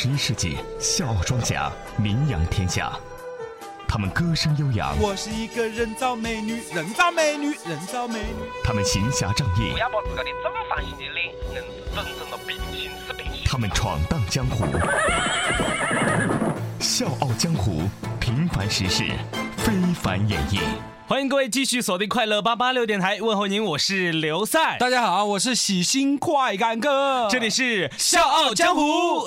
十一世纪笑傲庄稼名扬天下，他们歌声悠扬，我是一个人造美女，人造美女，人造美女。他们行侠仗义不，要把自个的正方形的脸硬是整成了平行四边形。他们闯荡江湖，笑傲江湖，平凡实事，非凡演绎。欢迎各位继续锁定快乐八八六电台，问候您，我是刘赛，大家好，我是喜新快感哥，这里是笑傲江湖。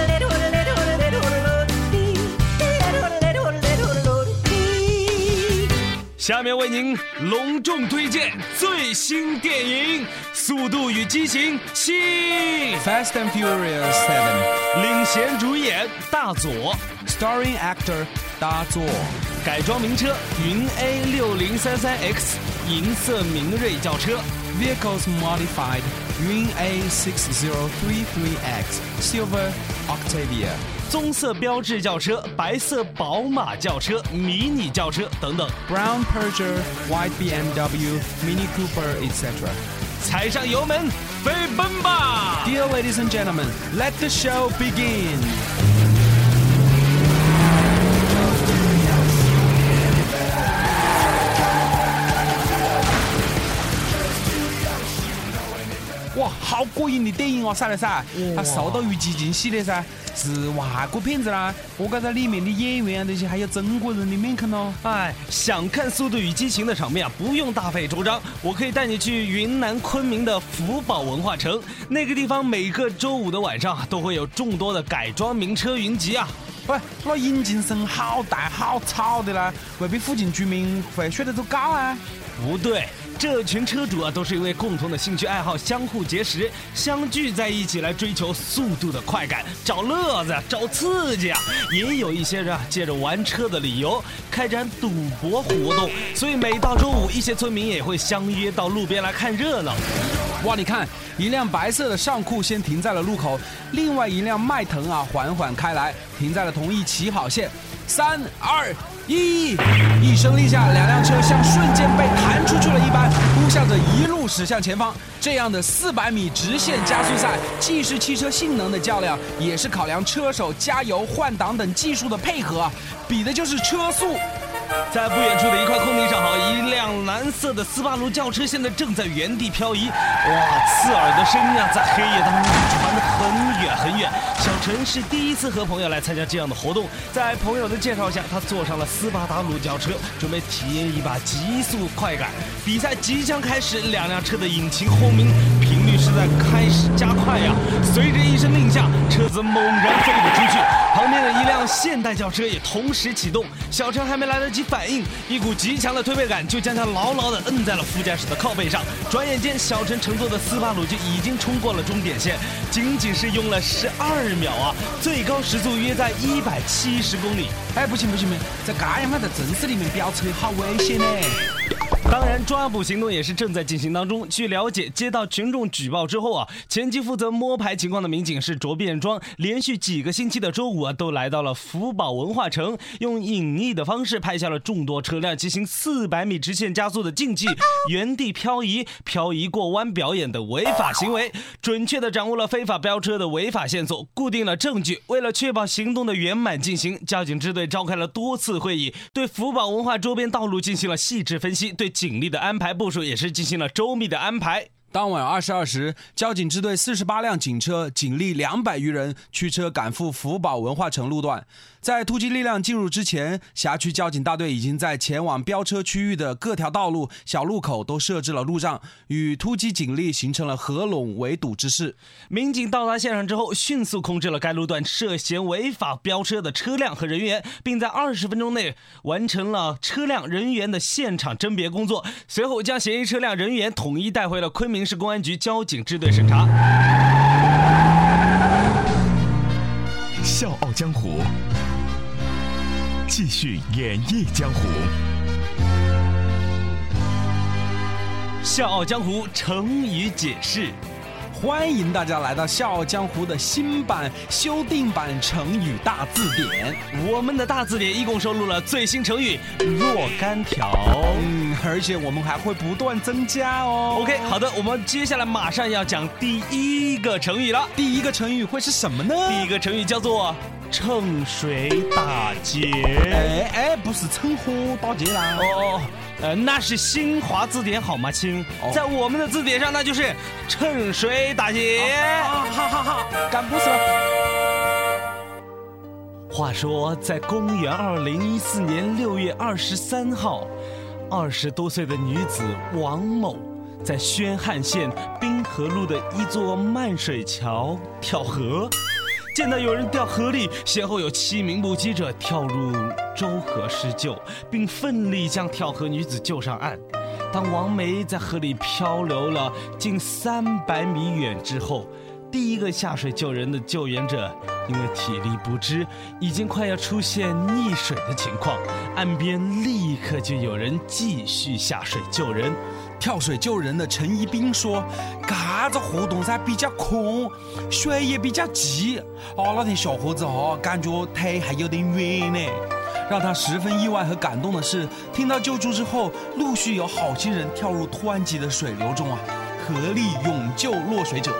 下面为您隆重推荐最新电影《速度与激情七》，Fast and Furious Seven 领衔主演大佐，starring actor 大佐。改装名车云 A 六零三三 X 银色明锐轿车。Vehicles modified Yun A6033X Silver Octavia 棕色标致轿车、白色宝马轿车、迷你轿车等等， Brown Peugeot White BMW Mini Cooper etc. 踩上油门，飞奔吧！ Dear ladies and gentlemen, let the show begin. 好过瘾的电影哦，啥嘞噻！它《速度与激情》系列噻，是外国片子啦。我感觉得里面的演员啊这些还有中国人的面孔哦。哎，想看《速度与激情》的场面啊，不用大费周章，我可以带你去云南昆明的福宝文化城。那个地方每个周五的晚上啊，都会有众多的改装名车云集啊。喂，那引擎声好大好吵的啦，未必附近居民会睡得着觉啊？不对，这群车主啊，都是因为共同的兴趣爱好相互结识，相聚在一起来追求速度的快感，找乐子，找刺激啊！也有一些人啊，借着玩车的理由开展赌博活动，所以每到周五，一些村民也会相约到路边来看热闹。哇，你看，一辆白色的上酷先停在了路口，另外一辆迈腾啊缓缓开来，停在了同一起跑线。三二一，一声令下，两辆车像瞬间被弹出去了一般，呼啸着一路驶向前方。这样的四百米直线加速赛，既是汽车性能的较量，也是考量车手加油、换挡等技术的配合，比的就是车速。在不远处的一块，色的斯巴鲁轿车现在正在原地漂移。哇，刺耳的声音啊，在黑夜当中传得很远很远。小陈是第一次和朋友来参加这样的活动，在朋友的介绍下，他坐上了斯巴达鲁轿车，准备体验一把极速快感。比赛即将开始，两辆车的引擎轰鸣频率是在开始加快呀。随着一声令下，车子猛然飞了出去，旁边的一辆现代轿车也同时启动。小陈还没来得及反应，一股极强的推背感就将他牢牢地摁在了副驾驶的靠背上。转眼间，小陈乘坐的斯巴鲁就已经冲过了终点线，仅仅是用了十二秒啊！最高时速约在一百七十公里。哎，不行不行不行，在这样的城市里面飙车好危险呢。当然，抓捕行动也是正在进行当中。据了解，接到群众举报之后啊，前期负责摸排情况的民警是着便装，连续几个星期的周五啊，都来到了福宝文化城，用隐匿的方式拍下了众多车辆进行四百米直线加速的竞技、原地漂移、漂移过弯表演的违法行为，准确的掌握了非法飙车的违法线索，固定了证据。为了确保行动的圆满进行，交警支队召开了多次会议，对福宝文化周边道路进行了细致分析，对警力的安排部署也是进行了周密的安排。当晚二十二时，交警支队四十八辆警车，警力两百余人驱车赶赴福宝文化城路段。在突击力量进入之前，辖区交警大队已经在前往飙车区域的各条道路、小路口都设置了路障，与突击警力形成了合拢围堵之势。民警到达现场之后，迅速控制了该路段涉嫌违法飙车的车辆和人员，并在二十分钟内完成了车辆人员的现场甄别工作。随后将嫌疑车辆人员统一带回了昆明市公安局交警支队审查。《笑傲江湖》，继续演绎江湖。《笑傲江湖》成语解释。欢迎大家来到《笑傲江湖》的新版修订版成语大字典。我们的大字典一共收录了最新成语若干条。嗯，而且我们还会不断增加哦。OK，好的，我们接下来马上要讲第一个成语了。第一个成语会是什么呢？第一个成语叫做趁水打劫。哎哎，不是趁火打劫啦。哦，呃，那是新华字典好吗，亲？哦在我们的字典上，那就是趁水打劫。啊，好好好，干不死了。话说，在公元二零一四年六月二十三号，二十多岁的女子王某在宣汉县滨河路的一座漫水桥跳河，见到有人掉河里，先后有七名目击者跳入周河施救，并奋力将跳河女子救上岸。当王梅在河里漂流了近三百米远之后，第一个下水救人的救援者因为体力不支，已经快要出现溺水的情况，岸边立刻就有人继续下水救人。跳水救人的陈一冰说：“嘎子活动噻比较空，水也比较急。哦，那天小伙子哦，感觉腿还有点软呢。”让他十分意外和感动的是，听到救助之后，陆续有好心人跳入湍急的水流中啊，合力勇救落水者。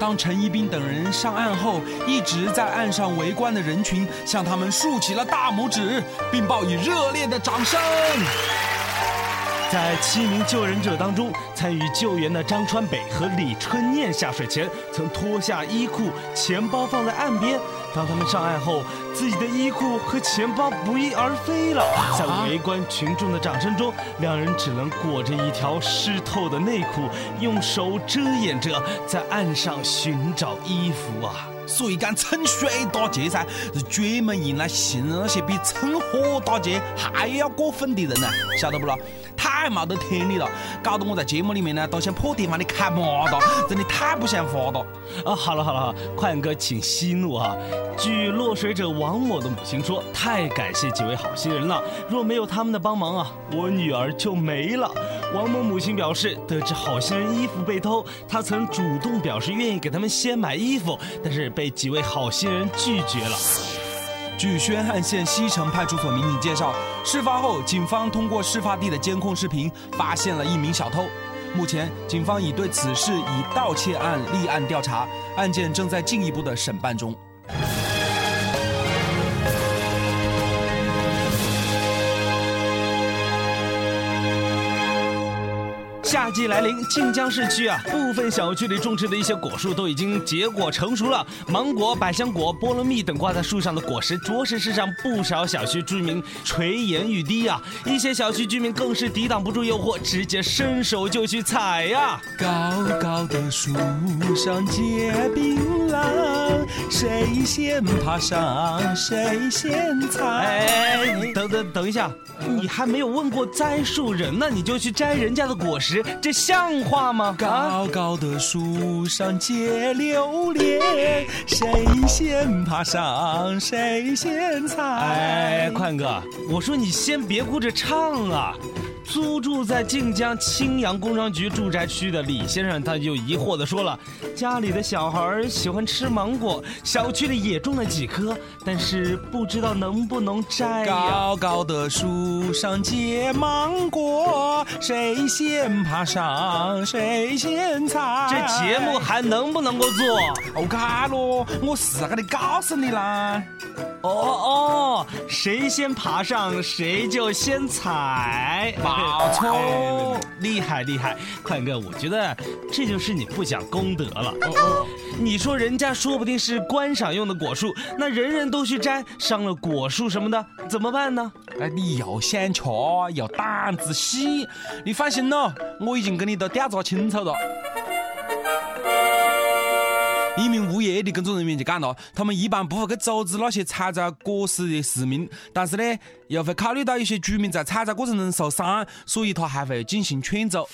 当陈一冰等人上岸后，一直在岸上围观的人群向他们竖起了大拇指，并报以热烈的掌声。在七名救人者当中，参与救援的张川北和李春念下水前曾脱下衣裤、钱包放在岸边。当他们上岸后，自己的衣裤和钱包不翼而飞了。在围观群众的掌声中，两人只能裹着一条湿透的内裤，用手遮掩着，在岸上寻找衣服啊。所以讲趁水打劫噻，是专门用来形容那些比趁火打劫还要过分的人呢、晓得不咯？太没得天理了，搞得我在节目里面呢都想破天荒的砍麻了，真的太不像话了。啊，好了好了，好了快点哥，请息怒啊！据落水者王某的母亲说，太感谢几位好心人了，若没有他们的帮忙啊，我女儿就没了。王某母亲表示，得知好心人衣服被偷，她曾主动表示愿意给他们先买衣服，但是被几位好心人拒绝了。据宣汉县西城派出所民警介绍，事发后，警方通过事发地的监控视频，发现了一名小偷。目前，警方已对此事以盗窃案立案调查，案件正在进一步的审办中。夏季来临，晋江市区啊，部分小区里种植的一些果树都已经结果成熟了。芒果、百香果、菠萝蜜等挂在树上的果实，着实是让不少小区居民垂涎欲滴啊！一些小区居民更是抵挡不住诱惑，直接伸手就去采呀、高高的树上结槟榔，谁先爬上谁先采。哎，等等等一下，你还没有问过栽树人呢，你就去摘人家的果实，这像话吗？啊！高高的树上结榴莲，谁先爬上谁先采。哎，宽哥，我说你先别顾着唱啊。租住在晋江青阳工商局住宅区的李先生，他就疑惑地说了：家里的小孩儿喜欢吃芒果，小区里也种了几棵，但是不知道能不能摘呀。高高的树上结芒果，谁先爬上谁先采。这节目还能不能够做？我看咯，我是跟你告诉你啦。哦哦，谁先爬上谁就先踩，没错哎厉害厉害，宽哥，我觉得这就是你不讲功德了。哦你说人家说不定是观赏用的果树，那人人都去摘，伤了果树什么的，怎么办呢？哎，你又想吃又胆子细，你放心咯，我已经跟你都调查清楚了。一名物业的工作人员就讲了，他们一般不会去阻止那些采摘果实的市民，但是呢，又会考虑到一些居民在采摘过程中受伤，所以他还会进行劝阻。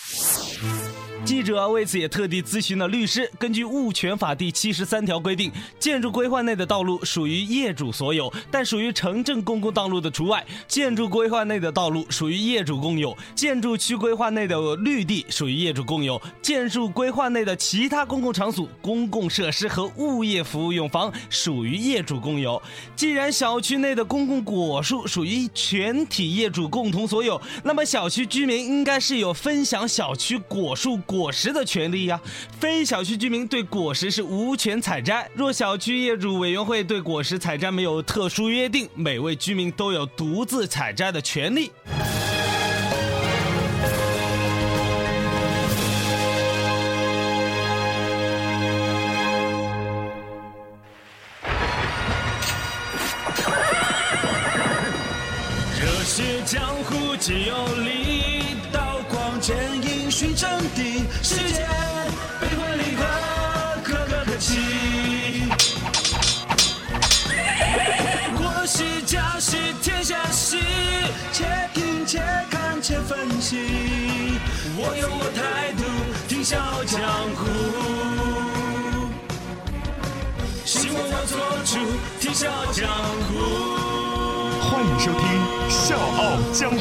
记者为此也特地咨询了律师。根据物权法第七十三条规定，建筑规划内的道路属于业主所有，但属于城镇公共道路的除外。建筑规划内的道路属于业主共有，建筑区规划内的绿地属于业主共有，建筑规划内的其他公共场所、公共设施和物业服务用房属于业主共有。既然小区内的公共果树属于全体业主共同所有，那么小区居民应该是有分享小区果树果实的权利呀。非小区居民对果实是无权采摘。若小区业主委员会对果实采摘没有特殊约定，每位居民都有独自采摘的权利。热血江湖皆有力，刀光剑影世界悲欢离合，可歌可泣。国事家事天下事，且听且看且分析。我有我态度，听笑江湖。希望我做主，听笑江湖。欢迎收听《笑傲江湖》。